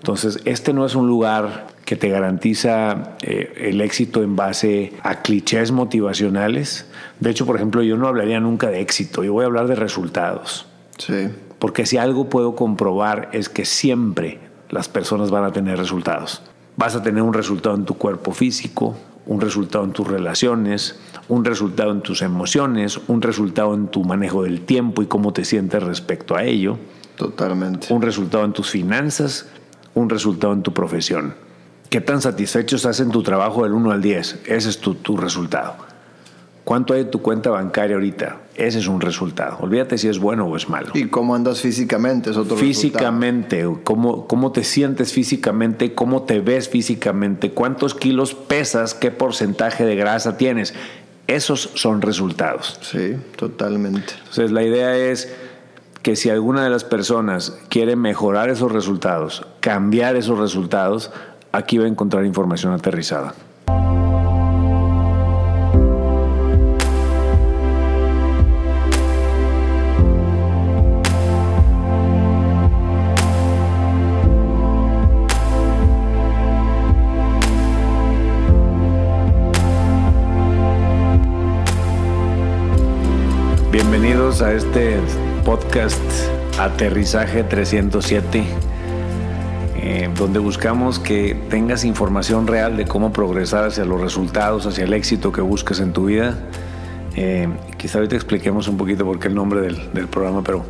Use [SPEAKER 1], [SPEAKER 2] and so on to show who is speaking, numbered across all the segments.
[SPEAKER 1] Entonces, este no es un lugar que te garantiza eh, el éxito en base a clichés motivacionales. De hecho, por ejemplo, yo no hablaría nunca de éxito, yo voy a hablar de resultados.
[SPEAKER 2] Sí.
[SPEAKER 1] Porque si algo puedo comprobar es que siempre las personas van a tener resultados. Vas a tener un resultado en tu cuerpo físico, un resultado en tus relaciones, un resultado en tus emociones, un resultado en tu manejo del tiempo y cómo te sientes respecto a ello.
[SPEAKER 2] Totalmente.
[SPEAKER 1] Un resultado en tus finanzas, un resultado en tu profesión. ¿Qué tan satisfecho estás en tu trabajo del 1 al 10? Ese es tu, tu resultado. ¿Cuánto hay en tu cuenta bancaria ahorita? Ese es un resultado. Olvídate si es bueno o es malo.
[SPEAKER 2] ¿Y cómo andas físicamente? Es otro
[SPEAKER 1] físicamente, cómo, cómo te sientes físicamente, cómo te ves físicamente, cuántos kilos pesas, qué porcentaje de grasa tienes. Esos son resultados.
[SPEAKER 2] Sí, totalmente.
[SPEAKER 1] Entonces la idea es que si alguna de las personas quiere mejorar esos resultados, cambiar esos resultados, aquí va a encontrar información aterrizada. Bienvenidos a este podcast Aterrizaje 307, eh, donde buscamos que tengas información real de cómo progresar hacia los resultados, hacia el éxito que buscas en tu vida. Eh, quizá ahorita expliquemos un poquito por qué el nombre del, del programa, pero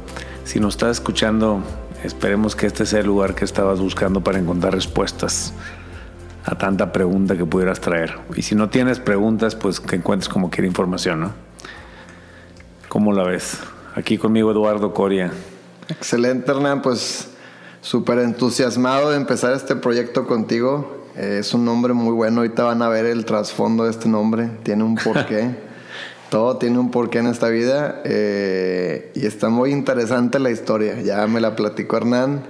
[SPEAKER 1] si nos estás escuchando, esperemos que este sea el lugar que estabas buscando para encontrar respuestas a tanta pregunta que pudieras traer. Y si no tienes preguntas, pues que encuentres como quiera información, ¿no? ¿Cómo la ves? Aquí conmigo Eduardo Coria.
[SPEAKER 2] Excelente, Hernán. Pues súper entusiasmado de empezar este proyecto contigo. Eh, es un nombre muy bueno. Ahorita van a ver el trasfondo de este nombre. Tiene un porqué. Todo tiene un porqué en esta vida. Eh, y está muy interesante la historia. Ya me la platicó Hernán.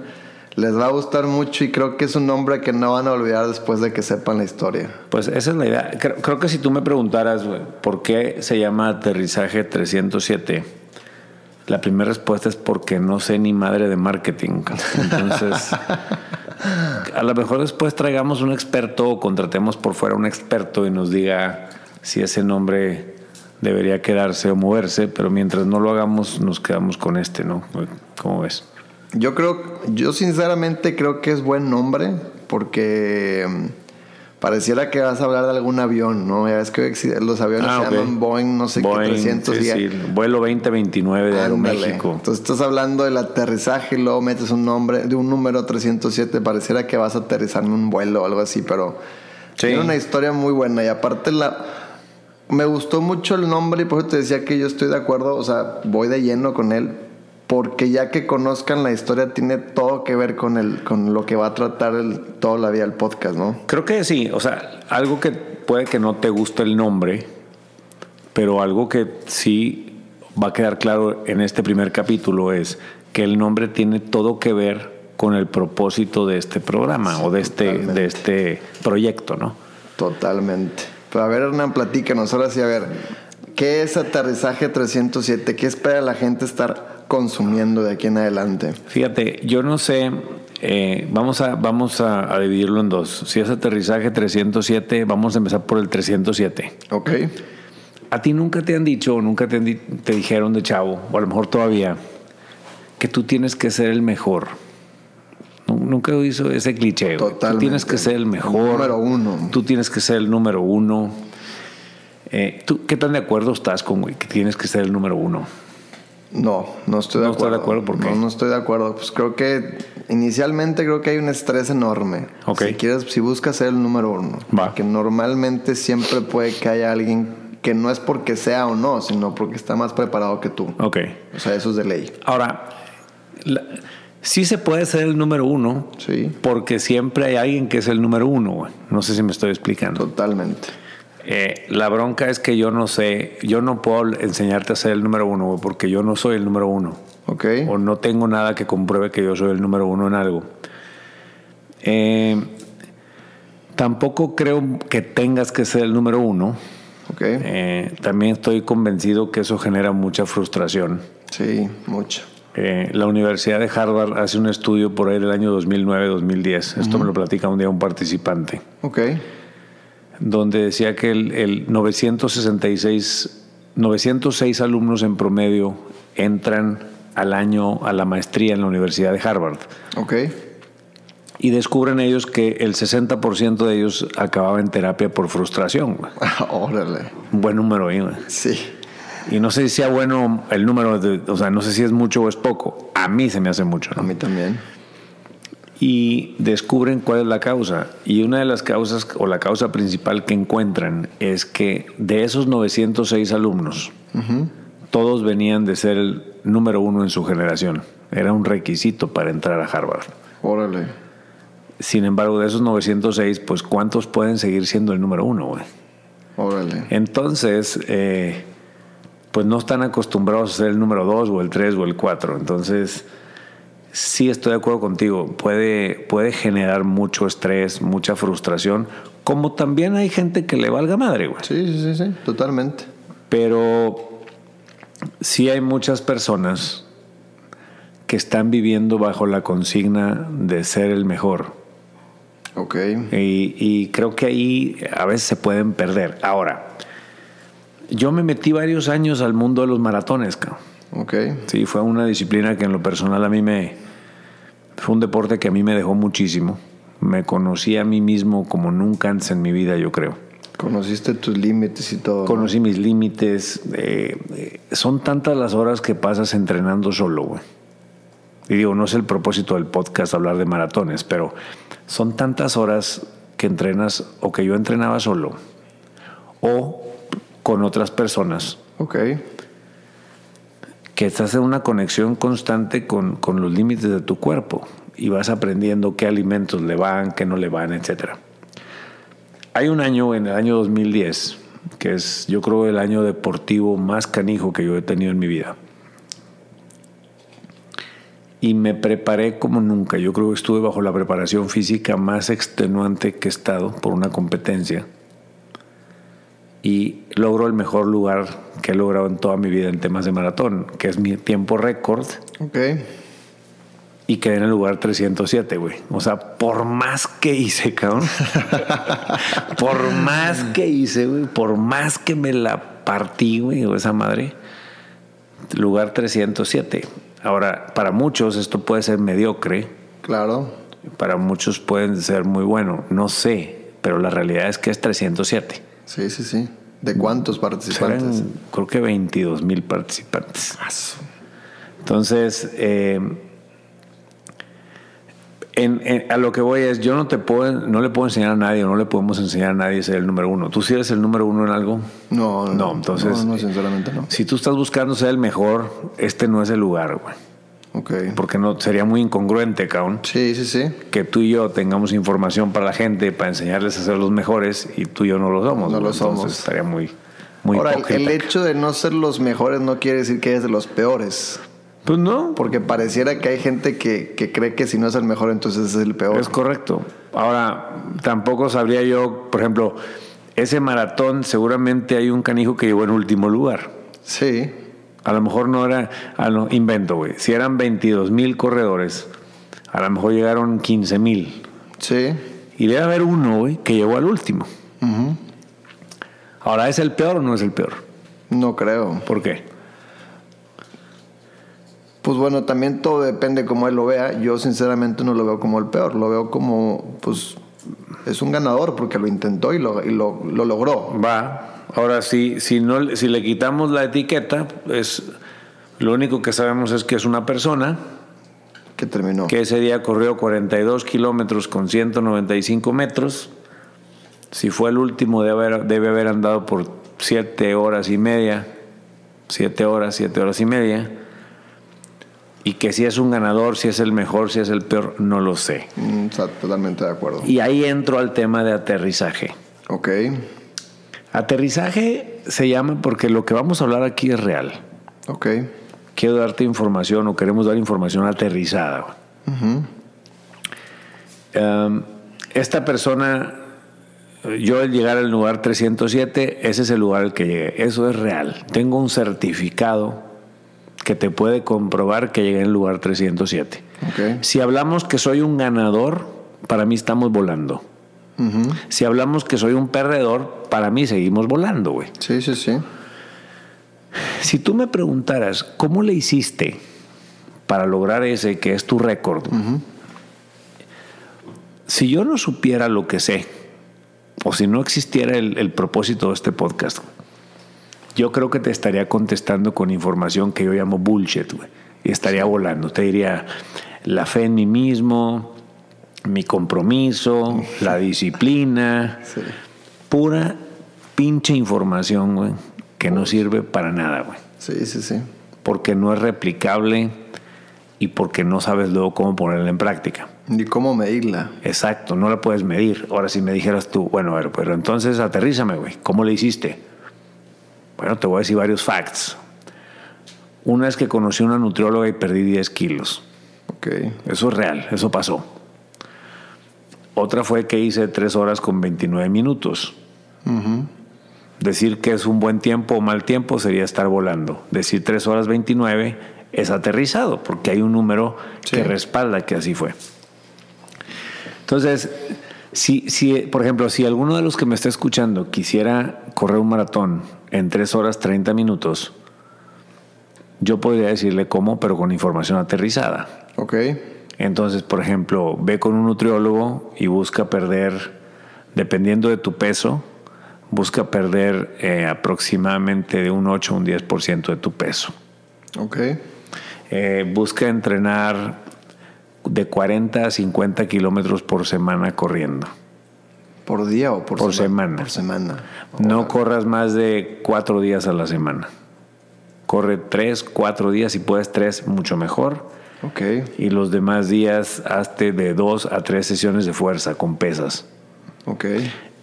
[SPEAKER 2] Les va a gustar mucho y creo que es un nombre que no van a olvidar después de que sepan la historia.
[SPEAKER 1] Pues esa es la idea. Creo, creo que si tú me preguntaras, güey, ¿por qué se llama Aterrizaje 307? La primera respuesta es porque no sé ni madre de marketing. Entonces, a lo mejor después traigamos un experto o contratemos por fuera un experto y nos diga si ese nombre debería quedarse o moverse, pero mientras no lo hagamos, nos quedamos con este, ¿no? ¿Cómo ves?
[SPEAKER 2] Yo creo, yo sinceramente creo que es buen nombre porque pareciera que vas a hablar de algún avión, ¿no? Ya ves que los aviones
[SPEAKER 1] Ah,
[SPEAKER 2] se llaman Boeing, no sé
[SPEAKER 1] Boeing,
[SPEAKER 2] qué, 300
[SPEAKER 1] sí,
[SPEAKER 2] y
[SPEAKER 1] sí, vuelo 2029 de. Aeroméxico.
[SPEAKER 2] Entonces estás hablando del aterrizaje y luego metes un nombre de un número 307. Pareciera que vas a aterrizar en un vuelo o algo así, pero
[SPEAKER 1] Sí.
[SPEAKER 2] tiene una historia muy buena. Y aparte la me gustó mucho el nombre y por eso te decía que yo estoy de acuerdo, o sea, voy de lleno con él. Porque ya que conozcan la historia, tiene todo que ver con, el, con lo que va a tratar el, toda la vida el podcast, ¿no?
[SPEAKER 1] Creo que sí, o sea, algo que puede que no te guste el nombre, pero algo que sí va a quedar claro en este primer capítulo es que el nombre tiene todo que ver con el propósito de este programa
[SPEAKER 2] Sí,
[SPEAKER 1] o de este,
[SPEAKER 2] totalmente.
[SPEAKER 1] de este proyecto, ¿no?
[SPEAKER 2] Totalmente. Pero a ver, Hernán, platícanos. Ahora sí, a ver, ¿qué es aterrizaje 307? ¿Qué espera la gente estar consumiendo de aquí en adelante?
[SPEAKER 1] Fíjate, yo no sé, eh, vamos, a, vamos a, a dividirlo en dos. Si es aterrizaje 307, vamos a empezar por el 307.
[SPEAKER 2] ¿Ok?
[SPEAKER 1] ¿A ti nunca te han dicho o nunca te, te dijeron de chavo, o a lo mejor todavía, que tú tienes que ser el mejor? Nu- Nunca hizo ese cliché. güey. Tú tienes que ser el mejor.
[SPEAKER 2] Número uno.
[SPEAKER 1] Tú tienes que ser el número uno. Eh, ¿tú, ¿Qué tan de acuerdo estás con que tienes que ser el número uno?
[SPEAKER 2] No, no estoy de
[SPEAKER 1] No estoy
[SPEAKER 2] acuerdo.
[SPEAKER 1] de acuerdo, ¿por qué?
[SPEAKER 2] No, no estoy de acuerdo. Pues creo que inicialmente creo que hay un estrés enorme.
[SPEAKER 1] Ok.
[SPEAKER 2] Si quieres, si buscas ser el número uno.
[SPEAKER 1] Va.
[SPEAKER 2] Que normalmente siempre puede que haya alguien que no es porque sea o no, sino porque está más preparado que tú.
[SPEAKER 1] Ok.
[SPEAKER 2] O sea, eso es de ley.
[SPEAKER 1] Ahora, la- sí se puede ser el número uno,
[SPEAKER 2] Sí.
[SPEAKER 1] porque siempre hay alguien que es el número uno. güey. No sé si me estoy explicando.
[SPEAKER 2] Totalmente.
[SPEAKER 1] Eh, la bronca es que yo no sé, yo no puedo enseñarte a ser el número uno, güey, porque yo no soy el número uno.
[SPEAKER 2] ¿Ok?
[SPEAKER 1] O no tengo nada que compruebe que yo soy el número uno en algo. Eh, tampoco creo que tengas que ser el número uno.
[SPEAKER 2] ¿Ok?
[SPEAKER 1] Eh, también estoy convencido que eso genera mucha frustración.
[SPEAKER 2] Sí, mucho.
[SPEAKER 1] Eh, la Universidad de Harvard hace un estudio por ahí del año 2009-2010. Esto me lo platica un día un participante.
[SPEAKER 2] Ok.
[SPEAKER 1] Donde decía que el, el 966, 906 alumnos en promedio entran al año a la maestría en la Universidad de Harvard.
[SPEAKER 2] Ok.
[SPEAKER 1] Y descubren ellos que el 60% de ellos acababa en terapia por frustración.
[SPEAKER 2] Órale.
[SPEAKER 1] Un buen número ahí. güey.
[SPEAKER 2] Sí.
[SPEAKER 1] Y no sé si sea bueno el número, de- o sea, no sé si es mucho o es poco. A mí se me hace mucho.
[SPEAKER 2] A
[SPEAKER 1] ¿no?
[SPEAKER 2] mí también.
[SPEAKER 1] Y descubren cuál es la causa. Y una de las causas, o la causa principal que encuentran, es que de esos 906 alumnos, todos venían de ser el número uno en su generación. Era un requisito para entrar a Harvard.
[SPEAKER 2] Órale.
[SPEAKER 1] Sin embargo, de esos 906, pues ¿cuántos pueden seguir siendo el número uno? güey?
[SPEAKER 2] Órale.
[SPEAKER 1] Entonces, eh, pues no están acostumbrados a ser el número dos o el tres o el cuatro. Entonces, sí estoy de acuerdo contigo. Puede, puede generar mucho estrés, mucha frustración, como también hay gente que le valga madre, güey.
[SPEAKER 2] Sí, sí, sí, sí. Totalmente.
[SPEAKER 1] Pero sí hay muchas personas que están viviendo bajo la consigna de ser el mejor.
[SPEAKER 2] Ok.
[SPEAKER 1] Y, y creo que ahí a veces se pueden perder. Ahora, yo me metí varios años al mundo de los maratones, cabrón.
[SPEAKER 2] Ok.
[SPEAKER 1] Sí, fue una disciplina que en lo personal a mí me... Fue un deporte que a mí me dejó muchísimo. Me conocí a mí mismo como nunca antes en mi vida, yo creo.
[SPEAKER 2] Conociste tus límites y todo. ¿no?
[SPEAKER 1] Conocí mis límites. eh, eh, son tantas las horas que pasas entrenando solo, güey. Y digo, no es el propósito del podcast hablar de maratones, pero son tantas horas que entrenas o que yo entrenaba solo o con otras personas
[SPEAKER 2] Ok.
[SPEAKER 1] Que estás en una conexión constante con, con los límites de tu cuerpo y vas aprendiendo qué alimentos le van, qué no le van, etcétera. Hay un año, en el año 2010, que es yo creo el año deportivo más canijo que yo he tenido en mi vida. Y me preparé como nunca. Yo creo que estuve bajo la preparación física más extenuante que he estado por una competencia. Y logro el mejor lugar que he logrado en toda mi vida en temas de maratón, que es mi tiempo récord.
[SPEAKER 2] Ok.
[SPEAKER 1] Y quedé en el lugar 307, güey. O sea, por más que hice, cabrón. por más que hice, güey. Por más que me la partí, güey, o esa madre. Lugar 307. Ahora, para muchos esto puede ser mediocre.
[SPEAKER 2] Claro.
[SPEAKER 1] Para muchos pueden ser muy bueno. No sé. Pero la realidad es que es 307.
[SPEAKER 2] Sí, sí, sí. ¿De cuántos participantes?
[SPEAKER 1] Eran, creo que 22 mil participantes.
[SPEAKER 2] Ah,
[SPEAKER 1] Entonces, eh, en- en- a lo que voy es, yo no te puedo, no le puedo enseñar a nadie, o no le podemos enseñar a nadie a ser el número uno. ¿Tú sí eres el número uno en algo?
[SPEAKER 2] No, no.
[SPEAKER 1] No, entonces-
[SPEAKER 2] No, no, sinceramente no.
[SPEAKER 1] Si tú estás buscando ser el mejor, este no es el lugar, güey.
[SPEAKER 2] Ok.
[SPEAKER 1] Porque no, sería muy incongruente, cabrón,
[SPEAKER 2] Sí, sí, sí.
[SPEAKER 1] que tú y yo tengamos información para la gente, para enseñarles a ser los mejores, y tú y yo no lo somos.
[SPEAKER 2] No lo
[SPEAKER 1] Entonces,
[SPEAKER 2] somos.
[SPEAKER 1] estaría muy, muy
[SPEAKER 2] Ahora, el hecho de no ser los mejores no quiere decir que eres de los peores.
[SPEAKER 1] Pues no,
[SPEAKER 2] Porque pareciera que hay gente que, que cree que si no es el mejor, entonces es el peor.
[SPEAKER 1] Es correcto. Ahora, tampoco sabría yo, por ejemplo, ese maratón seguramente hay un canijo que llegó en último lugar.
[SPEAKER 2] Sí.
[SPEAKER 1] A lo mejor no era, a lo, invento, güey. Si eran 22 mil corredores, a lo mejor llegaron 15 mil.
[SPEAKER 2] Sí.
[SPEAKER 1] Y debe haber uno, güey, que llegó al último.
[SPEAKER 2] Ujú.
[SPEAKER 1] Ahora, ¿es el peor o no es el peor?
[SPEAKER 2] No creo.
[SPEAKER 1] ¿Por qué?
[SPEAKER 2] Pues bueno, también todo depende cómo él lo vea. Yo sinceramente no lo veo como el peor. Lo veo como, pues, es un ganador porque lo intentó y lo, y lo, lo logró.
[SPEAKER 1] Va. Ahora, si, si, no, si le quitamos la etiqueta, es, lo único que sabemos es que es una persona
[SPEAKER 2] Que terminó.
[SPEAKER 1] que ese día corrió 42 kilómetros con 195 metros. Si fue el último, debe haber, debe haber andado por 7 horas y media. 7 horas, 7 horas y media. Y que si es un ganador, si es el mejor, si es el peor, no lo sé.
[SPEAKER 2] Mm, está totalmente de acuerdo.
[SPEAKER 1] Y ahí entro al tema de aterrizaje.
[SPEAKER 2] Ok.
[SPEAKER 1] Aterrizaje se llama porque lo que vamos a hablar aquí es real.
[SPEAKER 2] Ok.
[SPEAKER 1] Quiero darte información o queremos dar información aterrizada. Um, esta persona, yo al llegar al lugar 307, ese es el lugar al que llegué. Eso es real. Tengo un certificado que te puede comprobar que llegué el lugar 307.
[SPEAKER 2] Ok.
[SPEAKER 1] Si hablamos que soy un ganador, para mí estamos volando.
[SPEAKER 2] Ujú.
[SPEAKER 1] Si hablamos que soy un perdedor, para mí seguimos volando, güey.
[SPEAKER 2] Sí, sí, sí.
[SPEAKER 1] Si tú me preguntaras, ¿cómo le hiciste para lograr ese que es tu récord? Si yo no supiera lo que sé, o si no existiera el, el propósito de este podcast, yo creo que te estaría contestando con información que yo llamo bullshit, güey. Y estaría volando. Te diría la fe en mí mismo, mi compromiso, la disciplina,
[SPEAKER 2] Sí.
[SPEAKER 1] pura pinche información, güey, que no sirve para nada, güey.
[SPEAKER 2] Sí, sí, sí.
[SPEAKER 1] Porque no es replicable y porque no sabes luego cómo ponerla en práctica.
[SPEAKER 2] Ni cómo medirla.
[SPEAKER 1] Exacto, no la puedes medir. Ahora, si me dijeras tú, bueno, a ver, pero entonces aterrízame, güey, ¿cómo le hiciste? Bueno, te voy a decir varios facts. Una es que conocí a una nutrióloga y perdí 10 kilos.
[SPEAKER 2] Ok.
[SPEAKER 1] Eso es real, eso pasó. Otra fue que hice 3 horas con 29 minutos. Decir que es un buen tiempo o mal tiempo sería estar volando. Decir 3 horas 29 es aterrizado, porque hay un número
[SPEAKER 2] Sí.
[SPEAKER 1] que respalda que así fue. Entonces, si, si, por ejemplo, si alguno de los que me está escuchando quisiera correr un maratón en 3 horas 30 minutos, yo podría decirle cómo, pero con información aterrizada.
[SPEAKER 2] Ok.
[SPEAKER 1] Entonces, por ejemplo, ve con un nutriólogo y busca perder, dependiendo de tu peso, busca perder eh, aproximadamente de un 8 a un 10% de tu peso.
[SPEAKER 2] Ok.
[SPEAKER 1] Eh, busca entrenar de 40 a 50 kilómetros por semana corriendo.
[SPEAKER 2] ¿Por día o por,
[SPEAKER 1] Por semana.
[SPEAKER 2] Por semana.
[SPEAKER 1] No corras más de cuatro días a la semana. Corre tres, cuatro días, si puedes tres, mucho mejor. Y los demás días hazte de dos a tres sesiones de fuerza con pesas.
[SPEAKER 2] Ok.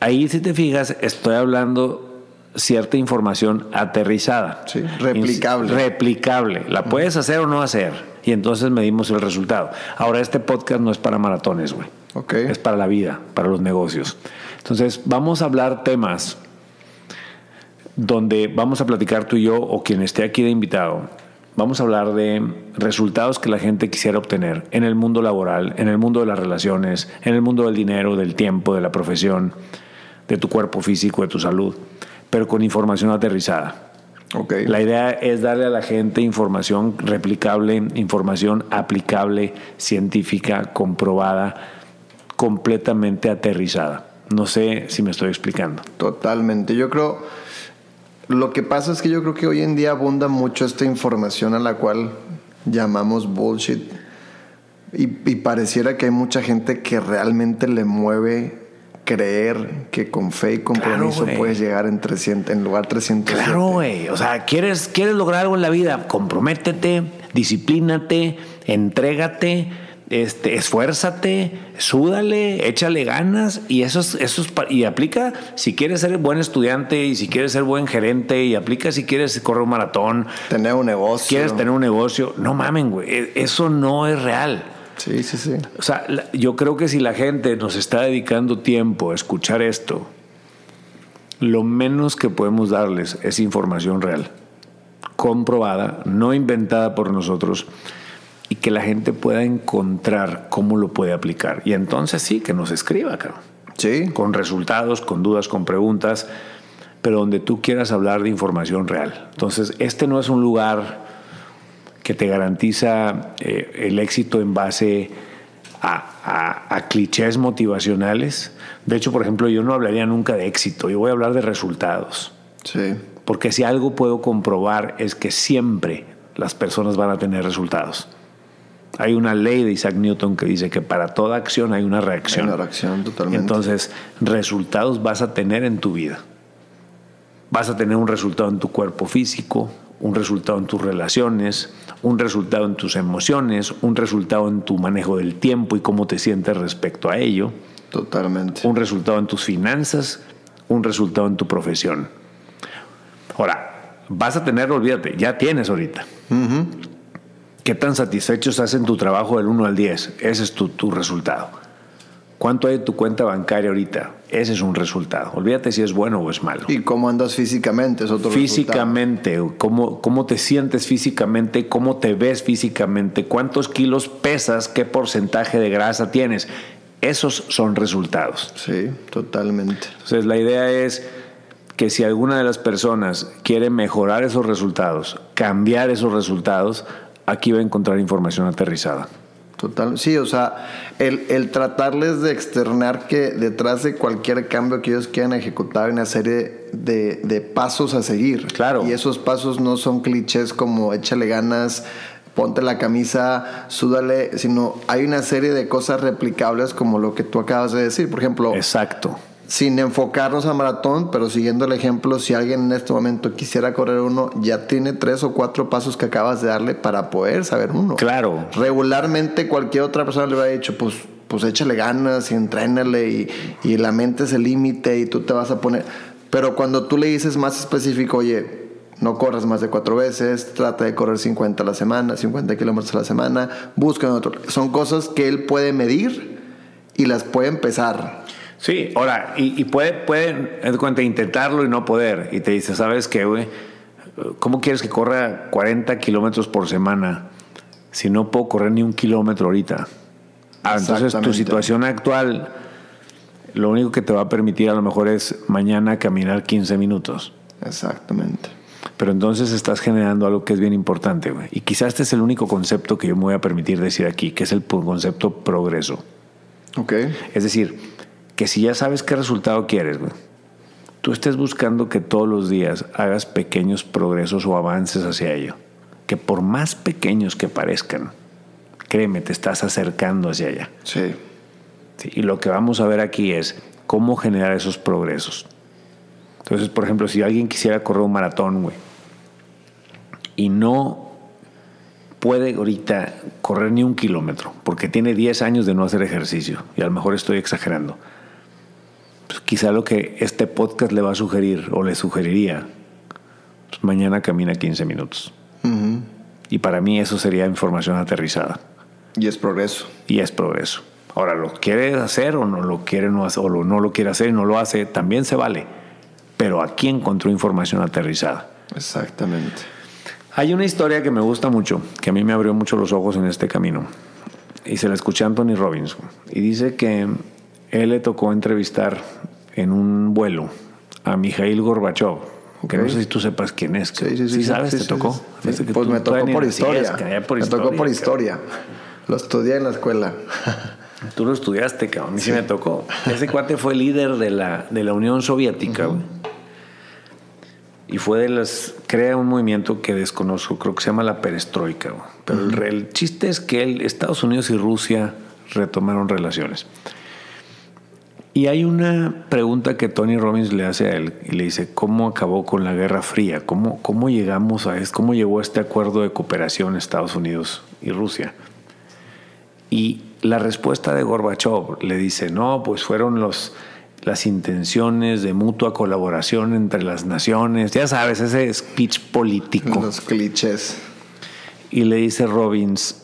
[SPEAKER 1] Ahí, si te fijas, estoy hablando cierta información aterrizada.
[SPEAKER 2] Sí, replicable.
[SPEAKER 1] Replicable. La puedes hacer o no hacer. Y entonces medimos el resultado. Ahora, este podcast no es para maratones, güey.
[SPEAKER 2] Ok.
[SPEAKER 1] Es para la vida, para los negocios. Entonces, vamos a hablar temas donde vamos a platicar tú y yo o quien esté aquí de invitado. Vamos a hablar de resultados que la gente quisiera obtener en el mundo laboral, en el mundo de las relaciones, en el mundo del dinero, del tiempo, de la profesión, de tu cuerpo físico, de tu salud, pero con información aterrizada.
[SPEAKER 2] Ok.
[SPEAKER 1] La idea es darle a la gente información replicable, información aplicable, científica, comprobada, completamente aterrizada. No sé si me estoy explicando.
[SPEAKER 2] Totalmente. Yo creo. Lo que pasa es que yo creo que hoy en día abunda mucho esta información a la cual llamamos bullshit. Y, y pareciera que hay mucha gente que realmente le mueve creer que con fe y compromiso puedes llegar en 300, en lugar 300.
[SPEAKER 1] Claro, güey. O sea, ¿quieres, quieres lograr algo en la vida, comprométete, disciplínate, entrégate, este, esfuérzate, súdale, échale ganas y eso es, eso es y aplica si quieres ser buen estudiante y si quieres ser buen gerente y aplica si quieres correr un maratón,
[SPEAKER 2] Tener un negocio.
[SPEAKER 1] quieres tener un negocio. No mamen, güey. E- Eso no es real.
[SPEAKER 2] Sí, sí, sí.
[SPEAKER 1] O sea, yo creo que si la gente nos está dedicando tiempo a escuchar esto, lo menos que podemos darles es información real, comprobada, no inventada por nosotros, que la gente pueda encontrar cómo lo puede aplicar. Y entonces sí, que nos escriba, cabrón
[SPEAKER 2] Sí.
[SPEAKER 1] con resultados, con dudas, con preguntas, pero donde tú quieras hablar de información real. Entonces, este no es un lugar que te garantiza eh, el éxito en base a, a- a clichés motivacionales. De hecho, por ejemplo, yo no hablaría nunca de éxito, yo voy a hablar de resultados.
[SPEAKER 2] Sí.
[SPEAKER 1] Porque si algo puedo comprobar es que siempre las personas van a tener resultados. Hay una ley de Isaac Newton que dice que para toda acción hay una reacción.
[SPEAKER 2] Hay una reacción, totalmente.
[SPEAKER 1] Entonces, resultados vas a tener en tu vida. Vas a tener un resultado en tu cuerpo físico, un resultado en tus relaciones, un resultado en tus emociones, un resultado en tu manejo del tiempo y cómo te sientes respecto a ello,
[SPEAKER 2] Totalmente.
[SPEAKER 1] un resultado en tus finanzas, un resultado en tu profesión. Ahora, vas a tener, olvídate, ya tienes ahorita. ¿Qué tan satisfecho estás en tu trabajo del 1 al 10? Ese es tu, tu resultado. ¿Cuánto hay en tu cuenta bancaria ahorita? Ese es un resultado. Olvídate si es bueno o es malo.
[SPEAKER 2] ¿Y cómo andas físicamente? Es otro
[SPEAKER 1] Físicamente, cómo, cómo te sientes físicamente, cómo te ves físicamente, cuántos kilos pesas, qué porcentaje de grasa tienes. Esos son resultados.
[SPEAKER 2] Sí, totalmente.
[SPEAKER 1] Entonces la idea es que si alguna de las personas quiere mejorar esos resultados, cambiar esos resultados, aquí va a encontrar información aterrizada.
[SPEAKER 2] Total, sí, o sea, el, el, tratarles de externar que detrás de cualquier cambio que ellos quieran ejecutar hay una serie de, de, pasos a seguir.
[SPEAKER 1] Claro.
[SPEAKER 2] Y esos pasos no son clichés como échale ganas, ponte la camisa, súdale, sino hay una serie de cosas replicables como lo que tú acabas de decir. Por ejemplo,
[SPEAKER 1] exacto
[SPEAKER 2] sin enfocarnos a maratón, pero siguiendo el ejemplo, si alguien en este momento quisiera correr uno, ya tiene tres o cuatro pasos que acabas de darle para poder saber uno.
[SPEAKER 1] Claro.
[SPEAKER 2] Regularmente cualquier otra persona le hubiera dicho, pues, pues échale ganas y entrénale y, y la mente es el límite y tú te vas a poner. Pero cuando tú le dices más específico, oye, no corras más de cuatro veces, trata de correr 50 a la semana, 50 kilómetros a la semana, busca otro. Son cosas que él puede medir y las puede empezar.
[SPEAKER 1] Sí, ahora, y, puede, puede, en cuenta, intentarlo y no poder. Y te dice, ¿sabes qué, güey? ¿Cómo quieres que corra 40 kilómetros por semana si no puedo correr ni un kilómetro ahorita? Ah, entonces tu situación actual, lo único que te va a permitir a lo mejor es mañana caminar 15 minutos.
[SPEAKER 2] Exactamente.
[SPEAKER 1] Pero entonces estás generando algo que es bien importante, güey. Y quizás este es el único concepto que yo me voy a permitir decir aquí, que es el concepto progreso.
[SPEAKER 2] Ok.
[SPEAKER 1] Es decir, que si ya sabes qué resultado quieres, tú estés buscando que todos los días hagas pequeños progresos o avances hacia ello. Que por más pequeños que parezcan, créeme, te estás acercando hacia allá.
[SPEAKER 2] Sí.
[SPEAKER 1] y lo que vamos a ver aquí es cómo generar esos progresos. Entonces, por ejemplo, si alguien quisiera correr un maratón, güey, y no puede ahorita correr ni un kilómetro, porque tiene 10 años de no hacer ejercicio, y a lo mejor estoy exagerando pues quizá lo que este podcast le va a sugerir o le sugeriría, pues mañana camina 15 minutos. Y para mí eso sería información aterrizada.
[SPEAKER 2] Y es progreso.
[SPEAKER 1] Y es progreso. Ahora, ¿lo quiere hacer o no lo quiere no hacer, o no lo quiere hacer y no lo hace? También se vale. Pero aquí encontró información aterrizada.
[SPEAKER 2] Exactamente.
[SPEAKER 1] Hay una historia que me gusta mucho, que a mí me abrió mucho los ojos en este camino. Y se la escuché a Anthony Robbins. Y dice que él le tocó entrevistar en un vuelo a Mijail Gorbachev. Que no sé si tú sepas quién es.
[SPEAKER 2] Sí, sí, sí.
[SPEAKER 1] sabes? ¿Te tocó?
[SPEAKER 2] pues me tocó por historia. me tocó por historia. Lo estudié en la escuela.
[SPEAKER 1] Tú lo estudiaste, cabrón. A mí sí, me tocó. Ese cuate fue líder de la, de la Unión Soviética, Y fue de las. Crea un movimiento que desconozco, creo que se llama la perestroika, Pero el, el, chiste es que él, Estados Unidos y Rusia retomaron relaciones. Y hay una pregunta que Tony Robbins le hace a él y le dice, ¿cómo acabó con la Guerra Fría? ¿Cómo, cómo llegamos a esto? ¿Cómo llegó a este acuerdo de cooperación Estados Unidos y Rusia? Y la respuesta de Gorbachev le dice, no, pues fueron los, las intenciones de mutua colaboración entre las naciones, ya sabes, ese speech político.
[SPEAKER 2] Los clichés.
[SPEAKER 1] Y le dice Robbins,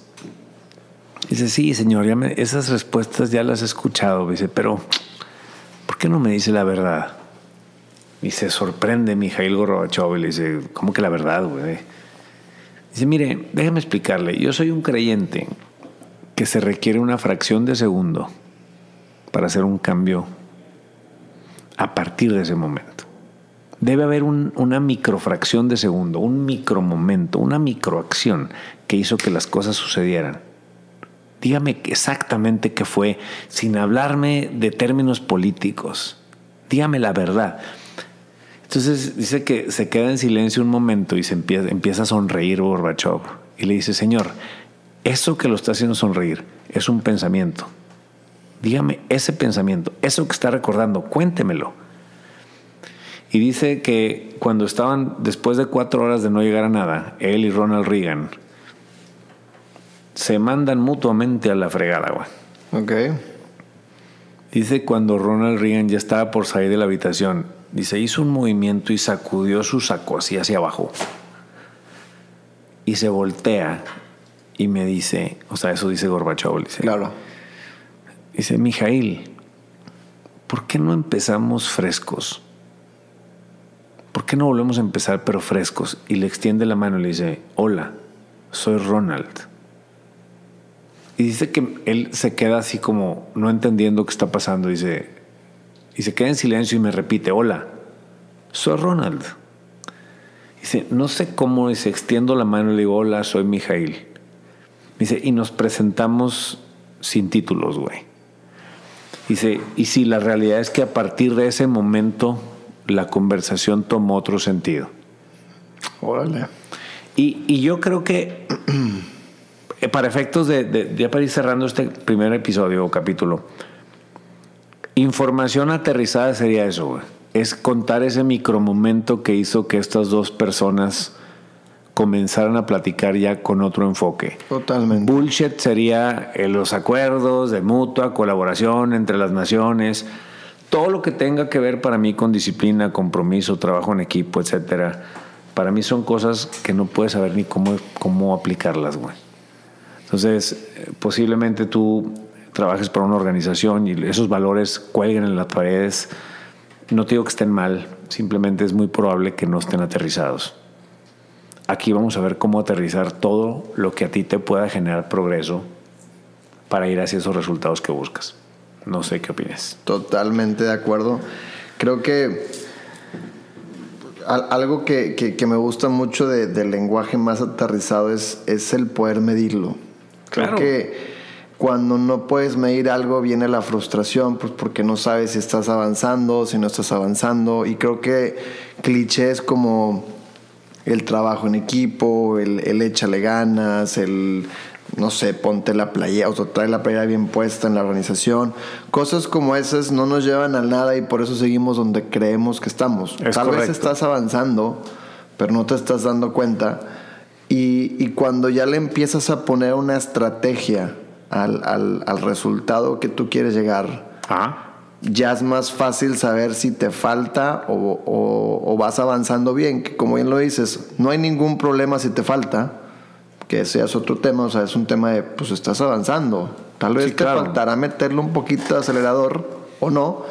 [SPEAKER 1] dice, sí, señor, ya esas respuestas ya las he escuchado, dice, pero ¿por qué no me dice la verdad? Y se sorprende Mijail Gorbachev y le dice, ¿cómo que la verdad, güey? Dice, mire, déjeme explicarle, yo soy un creyente que se requiere una fracción de segundo para hacer un cambio a partir de ese momento. Debe haber una microfracción de segundo, un micromomento, una microacción que hizo que las cosas sucedieran. Dígame exactamente qué fue, sin hablarme de términos políticos. Dígame la verdad. Entonces dice que se queda en silencio un momento y se empieza, empieza a sonreír Gorbachev. Y le dice, Señor, eso que lo está haciendo sonreír es un pensamiento. Dígame ese pensamiento, eso que está recordando, cuéntemelo. Y dice que cuando estaban, después de cuatro horas de no llegar a nada, él y Ronald Reagan se mandan mutuamente a la fregada, güey.
[SPEAKER 2] Ok.
[SPEAKER 1] Dice cuando Ronald Reagan ya estaba por salir de la habitación, dice, hizo un movimiento y sacudió su saco así hacia abajo. Y se voltea y me dice, o sea, eso dice Gorbachev, dice.
[SPEAKER 2] Claro.
[SPEAKER 1] Dice, Mijail, ¿por qué no empezamos frescos? ¿Por qué no volvemos a empezar pero frescos? Y le extiende la mano y le dice, hola, soy Ronald. Y dice que él se queda así como no entendiendo qué está pasando. Dice, y se queda en silencio y me repite, hola, soy Ronald. Dice, no sé cómo, se extiendo la mano y le digo, hola, soy Mijail. Dice, y nos presentamos sin títulos, güey. Dice, y si la realidad es que a partir de ese momento la conversación tomó otro sentido.
[SPEAKER 2] Órale.
[SPEAKER 1] Y, y yo creo que para efectos de, de, ya para ir cerrando este primer episodio o capítulo, información aterrizada sería eso, güey. Es contar ese micromomento que hizo que estas dos personas comenzaran a platicar ya con otro enfoque.
[SPEAKER 2] Totalmente.
[SPEAKER 1] Bullshit sería eh, los acuerdos de mutua colaboración entre las naciones, todo lo que tenga que ver para mí con disciplina, compromiso, trabajo en equipo, etcétera. Para mí son cosas que no puedes saber ni cómo, cómo aplicarlas, güey. Entonces, posiblemente tú trabajes para una organización y esos valores cuelguen en las paredes. No te digo que estén mal, simplemente es muy probable que no estén aterrizados. Aquí vamos a ver cómo aterrizar todo lo que a ti te pueda generar progreso para ir hacia esos resultados que buscas. No sé qué opinas.
[SPEAKER 2] Totalmente de acuerdo. Creo que algo que, me gusta mucho del lenguaje más aterrizado es, es el poder medirlo. Creo que cuando no puedes medir algo viene la frustración, pues porque no sabes si estás avanzando, si no estás avanzando. Y creo que clichés como el trabajo en equipo, el, el échale ganas, el no sé, ponte la playa, o trae la playa bien puesta en la organización. Cosas como esas no nos llevan a nada y por eso seguimos donde creemos que estamos. Tal vez estás avanzando, pero no te estás dando cuenta. Y, cuando ya le empiezas a poner una estrategia al, resultado que tú quieres llegar, ya es más fácil saber si te falta o, o vas avanzando bien. Que como bien lo dices, no hay ningún problema si te falta que ese es otro tema, o sea, es un tema de, pues estás avanzando. Tal vez te faltará meterle un poquito de acelerador o no,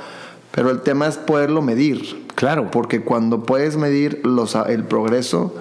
[SPEAKER 2] pero el tema es poderlo medir.
[SPEAKER 1] Claro.
[SPEAKER 2] Porque cuando puedes medir los, el progreso,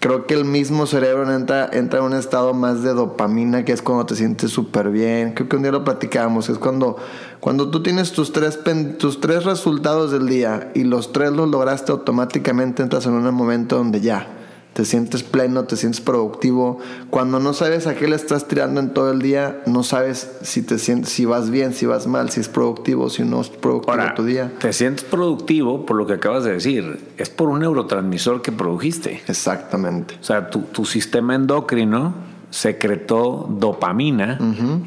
[SPEAKER 2] creo que el mismo cerebro entra, entra en un estado más de dopamina, que es cuando te sientes súper bien. Creo que un día lo platicábamos, es cuando, cuando tú tienes tus tres, tus tres resultados del día y los tres los lograste automáticamente, entras en un momento donde ya te sientes pleno, te sientes productivo. Cuando no sabes a qué le estás tirando en todo el día, no sabes si te sientes, si vas bien, si vas mal, si es productivo, si no es productivo tu día.
[SPEAKER 1] Te sientes productivo por lo que acabas de decir. Es por un neurotransmisor que produjiste.
[SPEAKER 2] Exactamente.
[SPEAKER 1] O sea, tu, tu sistema endocrino secretó dopamina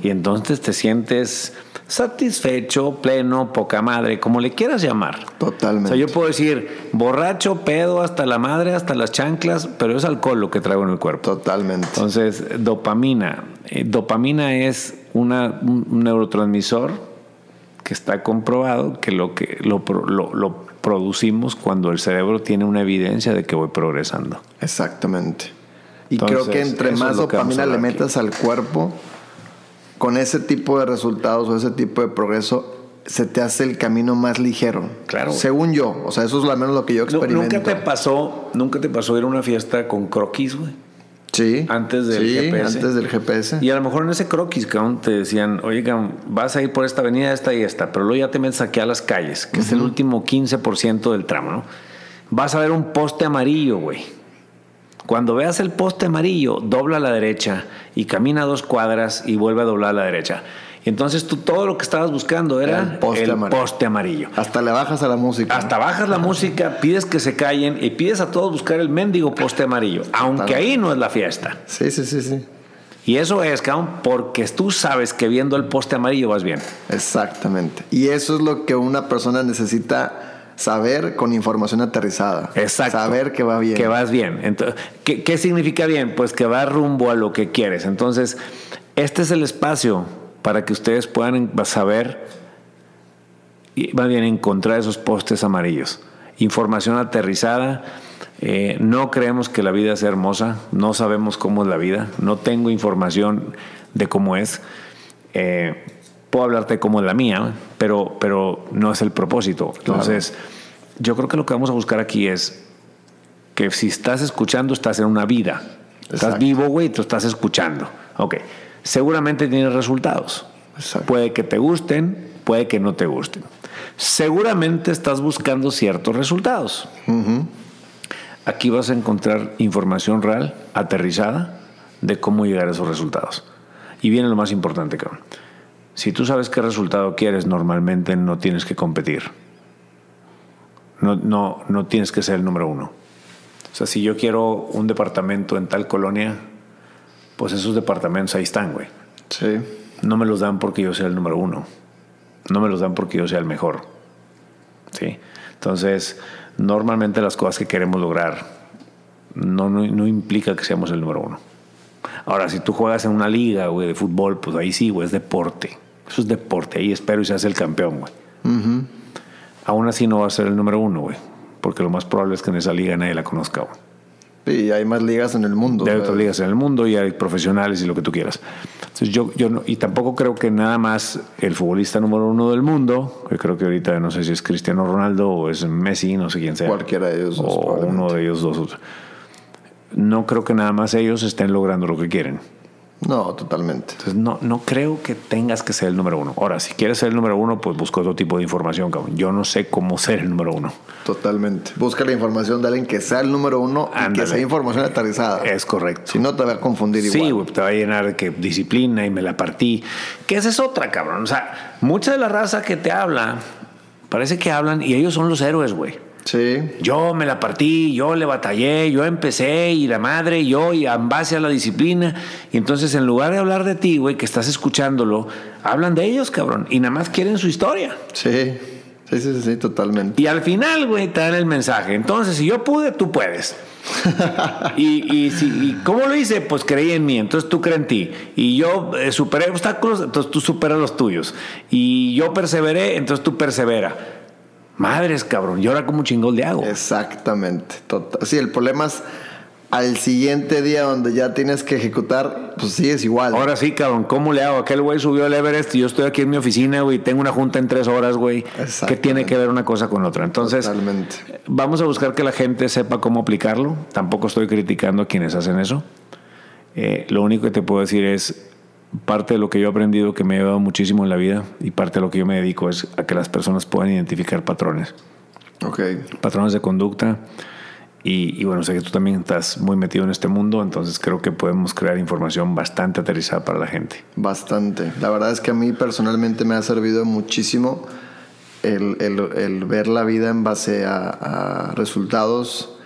[SPEAKER 1] y entonces te sientes satisfecho, pleno, poca madre, como le quieras llamar.
[SPEAKER 2] Totalmente.
[SPEAKER 1] O sea, yo puedo decir borracho, pedo, hasta la madre, hasta las chanclas, pero es alcohol lo que traigo en el cuerpo.
[SPEAKER 2] Totalmente.
[SPEAKER 1] Entonces, dopamina. Eh, dopamina es una, un neurotransmisor que está comprobado que lo que lo, lo producimos cuando el cerebro tiene una evidencia de que voy progresando.
[SPEAKER 2] Exactamente. Y creo que entre más dopamina le metas al cuerpo, con ese tipo de resultados o ese tipo de progreso, se te hace el camino más ligero.
[SPEAKER 1] Claro.
[SPEAKER 2] Según yo. O sea, eso es al menos lo que yo experimento.
[SPEAKER 1] ¿Nunca te pasó, nunca te pasó ir a una fiesta con croquis, güey?
[SPEAKER 2] Sí.
[SPEAKER 1] Antes del GPS.
[SPEAKER 2] antes del GPS.
[SPEAKER 1] Y a lo mejor en ese croquis, cabrón, te decían, oye, vas a ir por esta avenida, esta y esta, pero luego ya te metes aquí a las calles, que es el último 15% del tramo, ¿no? Vas a ver un poste amarillo, güey cuando veas el poste amarillo, dobla a la derecha y camina dos cuadras y vuelve a doblar a la derecha. Y entonces tú todo lo que estabas buscando era el, poste, amarillo.
[SPEAKER 2] Hasta le bajas a la música.
[SPEAKER 1] Hasta bajas la música, pides que se callen y pides a todos buscar el mendigo poste amarillo, aunque ahí no es la fiesta.
[SPEAKER 2] Sí, sí, sí, sí.
[SPEAKER 1] Y eso es, cabrón, porque tú sabes que viendo el poste amarillo vas bien.
[SPEAKER 2] Exactamente. Y eso es lo que una persona necesita saber con información aterrizada.
[SPEAKER 1] Exacto.
[SPEAKER 2] Saber que va bien.
[SPEAKER 1] Que vas bien. Entonces, ¿qué, significa bien? Pues que va rumbo a lo que quieres. Entonces, este es el espacio para que ustedes puedan saber y va bien encontrar esos postes amarillos. Información aterrizada. Eh, no creemos que la vida sea hermosa, no sabemos cómo es la vida, no tengo información de cómo es. Eh, puedo hablarte como de la mía, pero, pero no es el propósito. Entonces, yo creo que lo que vamos a buscar aquí es que si estás escuchando, estás en una vida. Estás
[SPEAKER 2] Exacto.
[SPEAKER 1] vivo, güey, tú estás escuchando. Ok. Seguramente tienes resultados.
[SPEAKER 2] Exacto.
[SPEAKER 1] Puede que te gusten, puede que no te gusten. Seguramente estás buscando ciertos resultados. Aquí vas a encontrar información real, aterrizada, de cómo llegar a esos resultados. Y viene lo más importante, cabrón. Si tú sabes qué resultado quieres, normalmente no tienes que competir. No, no, no tienes que ser el número uno. O sea, si yo quiero un departamento en tal colonia, pues esos departamentos ahí están, güey.
[SPEAKER 2] Sí.
[SPEAKER 1] No me los dan porque yo sea el número uno. No me los dan porque yo sea el mejor. ¿Sí? Entonces, normalmente las cosas que queremos lograr no, no, no implica que seamos el número uno. Ahora, si tú juegas en una liga, güey, de fútbol, pues ahí sí, güey, es deporte. Eso es deporte. Ahí espero y se hace el campeón, güey. Aún así no va a ser el número uno, güey. Porque lo más probable es que en esa liga nadie la conozca, güey.
[SPEAKER 2] Y hay más ligas en el mundo. Sea,
[SPEAKER 1] otras ligas en el mundo y hay profesionales y lo que tú quieras. Entonces yo, yo no- y tampoco creo que nada más el futbolista número uno del mundo, que creo que ahorita no sé si es Cristiano Ronaldo o es Messi, no sé quién sea.
[SPEAKER 2] Cualquiera de ellos
[SPEAKER 1] O uno de ellos dos. No creo que nada más ellos estén logrando lo que quieren.
[SPEAKER 2] No, totalmente.
[SPEAKER 1] Entonces no, no creo que tengas que ser el número uno. Ahora, si quieres ser el número uno, pues busca otro tipo de información, cabrón. Yo no sé cómo ser el número uno.
[SPEAKER 2] Totalmente. Busca la información de alguien que sea el número uno y que
[SPEAKER 1] Ándale.
[SPEAKER 2] sea información aterrizada.
[SPEAKER 1] Es correcto.
[SPEAKER 2] Si no, te va a confundir igual.
[SPEAKER 1] Sí, güey, te va a llenar de que disciplina y me la partí. Que esa es otra, cabrón. O sea, mucha de la raza que te habla, parece que hablan y ellos son los héroes, güey.
[SPEAKER 2] Sí.
[SPEAKER 1] Yo me la partí, yo le batallé, yo empecé y la madre, yo y en base a la disciplina. Y entonces en lugar de hablar de ti, güey, que estás escuchándolo, hablan de ellos, cabrón. Y nada más quieren su historia.
[SPEAKER 2] Sí. Sí, sí, sí, totalmente.
[SPEAKER 1] Y al final, güey, te dan el mensaje. Entonces, si yo pude, tú puedes. y, y, si- y cómo lo hice? Pues creí en mí, entonces tú crees en ti. Y yo eh, superé obstáculos, entonces tú superas los tuyos. Y yo perseveré, entonces tú persevera. Madres, cabrón, ¿y ahora cómo chingón le hago?
[SPEAKER 2] Exactamente. Total. Sí, el problema es al siguiente día donde ya tienes que ejecutar, pues sigues igual.
[SPEAKER 1] Ahora sí, cabrón, ¿cómo le hago? Aquel güey subió el Everest y yo estoy aquí en mi oficina, güey, tengo una junta en tres horas, güey. ¿Qué tiene que ver una cosa con otra? Entonces,
[SPEAKER 2] Totalmente.
[SPEAKER 1] vamos a buscar que la gente sepa cómo aplicarlo. Tampoco estoy criticando a quienes hacen eso. Eh, lo único que te puedo decir es, parte de lo que yo he aprendido que me ha ayudado muchísimo en la vida y parte de lo que yo me dedico es a que las personas puedan identificar patrones,
[SPEAKER 2] Ok.
[SPEAKER 1] patrones de conducta. Y, y bueno, sé que tú también estás muy metido en este mundo, entonces creo que podemos crear información bastante aterrizada para la gente.
[SPEAKER 2] Bastante. La verdad es que a mí personalmente me ha servido muchísimo el, el- el ver la vida en base a, a resultados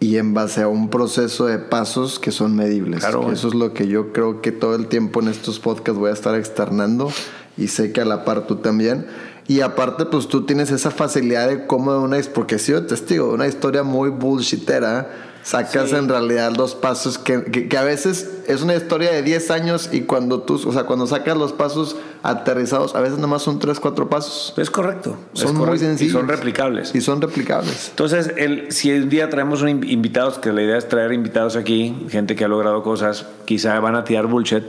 [SPEAKER 2] y en base a un proceso de pasos que son medibles.
[SPEAKER 1] Claro,
[SPEAKER 2] Que eso es lo que yo creo que todo el tiempo en estos podcasts voy a estar externando y sé que a la par tú también. Y aparte, pues tú tienes esa facilidad de cómo de una, porque he sido testigo de una historia muy bullshitera, sacas
[SPEAKER 1] Sí.
[SPEAKER 2] en realidad los pasos que, que, que a veces es una historia de 10 años y cuando tú, o sea, cuando sacas los pasos aterrizados, a veces nada más son 3, 4 pasos.
[SPEAKER 1] Es correcto. es
[SPEAKER 2] Son muy sencillos.
[SPEAKER 1] Y son replicables.
[SPEAKER 2] Y son replicables.
[SPEAKER 1] Entonces, el, si un día traemos un invitados, que la idea es traer invitados aquí, gente que ha logrado cosas, quizá van a tirar bullshit.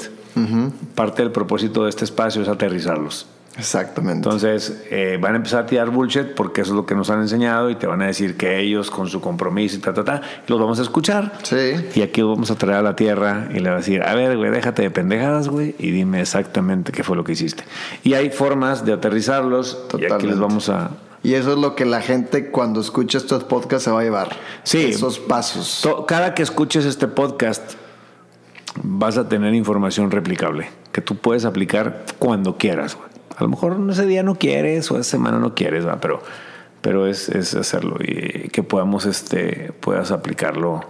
[SPEAKER 1] Parte del propósito de este espacio es aterrizarlos.
[SPEAKER 2] Exactamente.
[SPEAKER 1] Entonces, eh, van a empezar a tirar bullshit porque eso es lo que nos han enseñado y te van a decir que ellos con su compromiso y ta, ta, ta, los vamos a escuchar.
[SPEAKER 2] sí.
[SPEAKER 1] Y aquí los vamos a traer a la tierra y le vas a decir, a ver, güey, déjate de pendejadas, güey, y dime exactamente qué fue lo que hiciste. Y hay formas de aterrizarlos y aquí
[SPEAKER 2] Totalmente.
[SPEAKER 1] les vamos a,
[SPEAKER 2] Y eso es lo que la gente cuando escucha estos podcasts se va a llevar.
[SPEAKER 1] Sí.
[SPEAKER 2] Esos pasos.
[SPEAKER 1] To- Cada que escuches este podcast vas a tener información replicable que tú puedes aplicar cuando quieras. güey. A lo mejor ese día no quieres o esa semana no quieres, ¿va? pero, pero es, es hacerlo y que podamos, este, puedas aplicarlo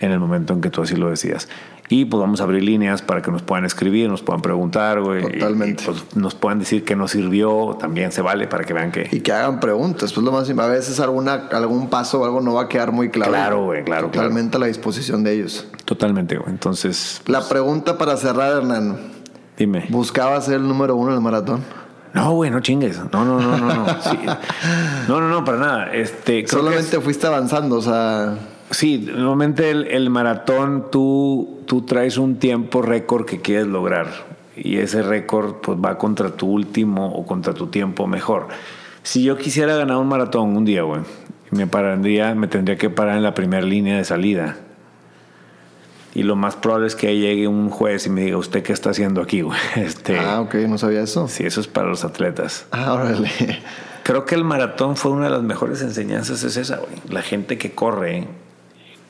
[SPEAKER 1] en el momento en que tú así lo decidas. Y pues vamos a abrir líneas para que nos puedan escribir, nos puedan preguntar, güey.
[SPEAKER 2] Totalmente.
[SPEAKER 1] y, pues, nos puedan decir que nos sirvió, también se vale para que vean que...
[SPEAKER 2] Y que hagan preguntas. Pues lo más a veces alguna, algún paso o algo no va a quedar muy claro.
[SPEAKER 1] Claro, güey, claro, claro.
[SPEAKER 2] Totalmente a la disposición de ellos.
[SPEAKER 1] Totalmente, güey. Entonces,
[SPEAKER 2] La pregunta para cerrar, Hernán.
[SPEAKER 1] Dime.
[SPEAKER 2] ¿Buscaba ser el número uno en el maratón?
[SPEAKER 1] No, güey, no chingues. No, no, no, no, no. Sí. No, no, no, para nada. Este, creo
[SPEAKER 2] Solamente fuiste avanzando, o sea...
[SPEAKER 1] sí, normalmente el, el maratón tú, tú traes un tiempo récord que quieres lograr. y ese récord pues va contra tu último o contra tu tiempo mejor. Si yo quisiera ganar un maratón un día, güey, me pararía, me tendría que parar en la primera línea de salida. Y lo más probable es que llegue un juez y me diga, ¿usted qué está haciendo aquí, güey? Este,
[SPEAKER 2] ah, ok, no sabía eso.
[SPEAKER 1] Sí, eso es para los atletas.
[SPEAKER 2] Ah, órale.
[SPEAKER 1] Creo que el maratón fue una de las mejores enseñanzas, es esa, güey. La gente que corre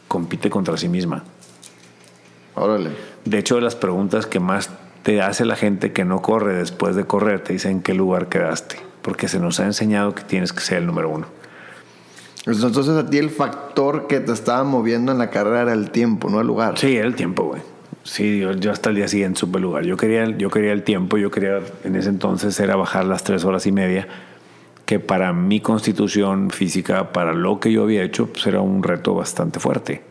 [SPEAKER 1] compite contra sí misma.
[SPEAKER 2] Órale.
[SPEAKER 1] De hecho, las preguntas que más te hace la gente que no corre después de correr te dicen en qué lugar quedaste. Porque se nos ha enseñado que tienes que ser el número uno.
[SPEAKER 2] Entonces a ti el factor que te estaba moviendo en la carrera era el tiempo, no el lugar.
[SPEAKER 1] Sí, era el tiempo, güey. Sí, yo, hasta el día siguiente supe el lugar. Yo quería, yo quería el tiempo, yo quería en ese entonces era bajar las tres horas y media, que para mi constitución física, para lo que yo había hecho, pues era un reto bastante fuerte.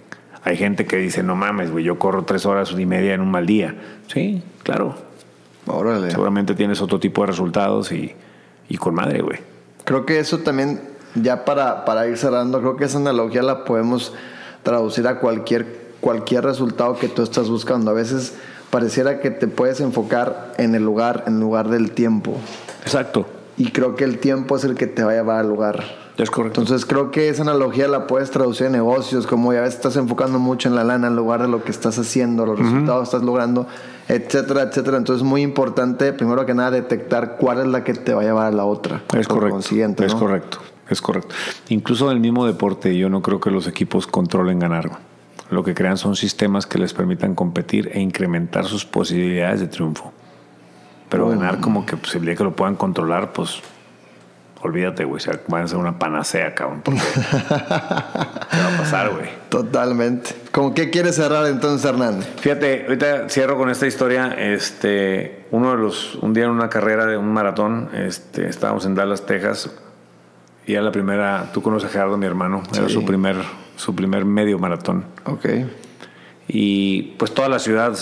[SPEAKER 1] Hay gente que dice, no mames, güey, yo corro tres horas y media en un mal día. Sí, claro.
[SPEAKER 2] Órale.
[SPEAKER 1] Seguramente tienes otro tipo de resultados y, y con madre, güey.
[SPEAKER 2] Creo que eso también ya para, para ir cerrando, creo que esa analogía la podemos traducir a cualquier, cualquier resultado que tú estás buscando. A veces pareciera que te puedes enfocar en el lugar, en lugar del tiempo.
[SPEAKER 1] Exacto.
[SPEAKER 2] Y creo que el tiempo es el que te va a llevar al lugar.
[SPEAKER 1] Es correcto.
[SPEAKER 2] Entonces creo que esa analogía la puedes traducir en negocios, como ya ves, estás enfocando mucho en la lana en lugar de lo que estás haciendo, los resultados que estás logrando, etcétera, etcétera. Entonces es muy importante, primero que nada, detectar cuál es la que te va a llevar a la otra.
[SPEAKER 1] Es correcto. Es correcto. Es correcto. Incluso en el mismo deporte, yo no creo que los equipos controlen ganar. Lo que crean son sistemas que les permitan competir e incrementar sus posibilidades de triunfo. Pero ganar como que pues, el día que lo puedan controlar, pues olvídate, güey. van a ser una panacea, cabrón. ¿Qué va a pasar, güey?
[SPEAKER 2] Totalmente. ¿Con qué quieres cerrar entonces, Hernán?
[SPEAKER 1] Fíjate, ahorita cierro con esta historia. Este, uno de los, un día en una carrera de un maratón, este, estábamos en Dallas, Texas y era la primera, tú conoces a Gerardo, mi hermano, era su primer, su primer medio maratón.
[SPEAKER 2] Ok.
[SPEAKER 1] Y pues toda la ciudad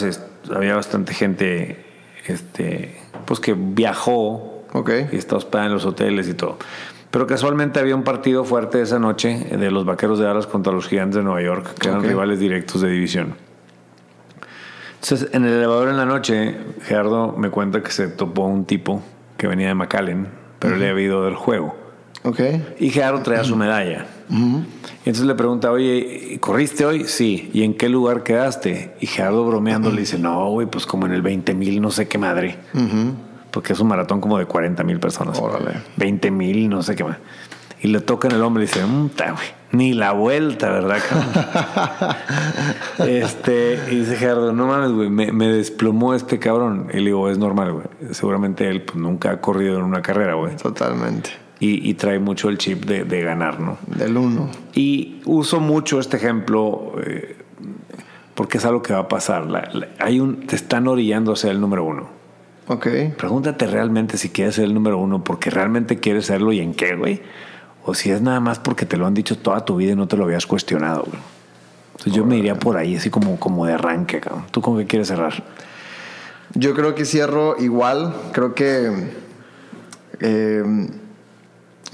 [SPEAKER 1] había bastante gente este, pues que viajó
[SPEAKER 2] okay.
[SPEAKER 1] y estaba hospedada en los hoteles y todo. Pero casualmente había un partido fuerte esa noche de los Vaqueros de Dallas contra los Gigantes de Nueva York, que eran rivales directos de división. Entonces, en el elevador en la noche, Gerardo me cuenta que se topó un tipo que venía de McAllen, pero le había ido del juego. Y Gerardo traía su medalla. Y entonces le pregunta, oye, ¿corriste hoy? Sí. ¿Y en qué lugar quedaste? Y Gerardo bromeando le dice, no, güey, pues como en el 20 mil, no sé qué madre. Porque es un maratón como de 40 mil personas.
[SPEAKER 2] Órale.
[SPEAKER 1] 20 mil, no sé qué más. Y le toca en el hombro y dice, güey, ni la vuelta, ¿verdad? este, y dice Gerardo, no mames, güey, me, desplomó este cabrón. Y le digo, es normal, güey. Seguramente él pues, nunca ha corrido en una carrera, güey.
[SPEAKER 2] Totalmente
[SPEAKER 1] y, trae mucho el chip de, ganar, ¿no?
[SPEAKER 2] Del uno.
[SPEAKER 1] Y uso mucho este ejemplo eh, porque es algo que va a pasar. hay un, te están orillando a ser el número uno.
[SPEAKER 2] Ok.
[SPEAKER 1] Pregúntate realmente si quieres ser el número uno porque realmente quieres serlo y en qué, güey. O si es nada más porque te lo han dicho toda tu vida y no te lo habías cuestionado, güey. Entonces yo me iría por ahí, así como, como de arranque, cabrón. ¿Tú con qué quieres cerrar?
[SPEAKER 2] Yo creo que cierro igual. Creo que... Eh,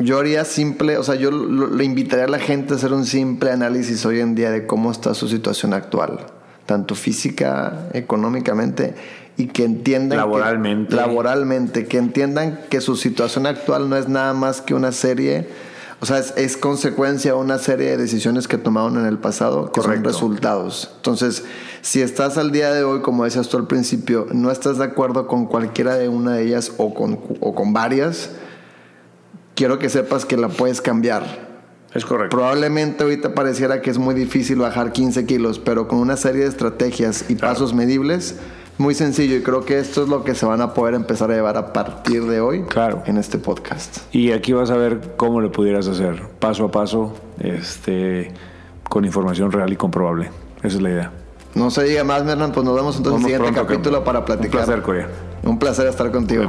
[SPEAKER 2] yo haría simple, o sea, yo le invitaría a la gente a hacer un simple análisis hoy en día de cómo está su situación actual, tanto física, económicamente, y que entiendan...
[SPEAKER 1] Laboralmente.
[SPEAKER 2] Que, laboralmente, que entiendan que su situación actual no es nada más que una serie, o sea, es, consecuencia de una serie de decisiones que tomaron en el pasado, que son resultados. Entonces, si estás al día de hoy, como decías tú al principio, no estás de acuerdo con cualquiera de una de ellas o con, o con varias, quiero que sepas que la puedes cambiar.
[SPEAKER 1] Es correcto.
[SPEAKER 2] Probablemente ahorita pareciera que es muy difícil bajar 15 kilos, pero con una serie de estrategias y pasos medibles, muy sencillo. Y creo que esto es lo que se van a poder empezar a llevar a partir de hoy
[SPEAKER 1] claro.
[SPEAKER 2] en este podcast.
[SPEAKER 1] Y aquí vas a ver cómo lo pudieras hacer, paso a paso, este, con información real y comprobable. Esa es la idea.
[SPEAKER 2] No se diga más, Mernan, pues nos vemos entonces en el siguiente capítulo para platicar.
[SPEAKER 1] Un placer, Corea.
[SPEAKER 2] Un placer estar contigo.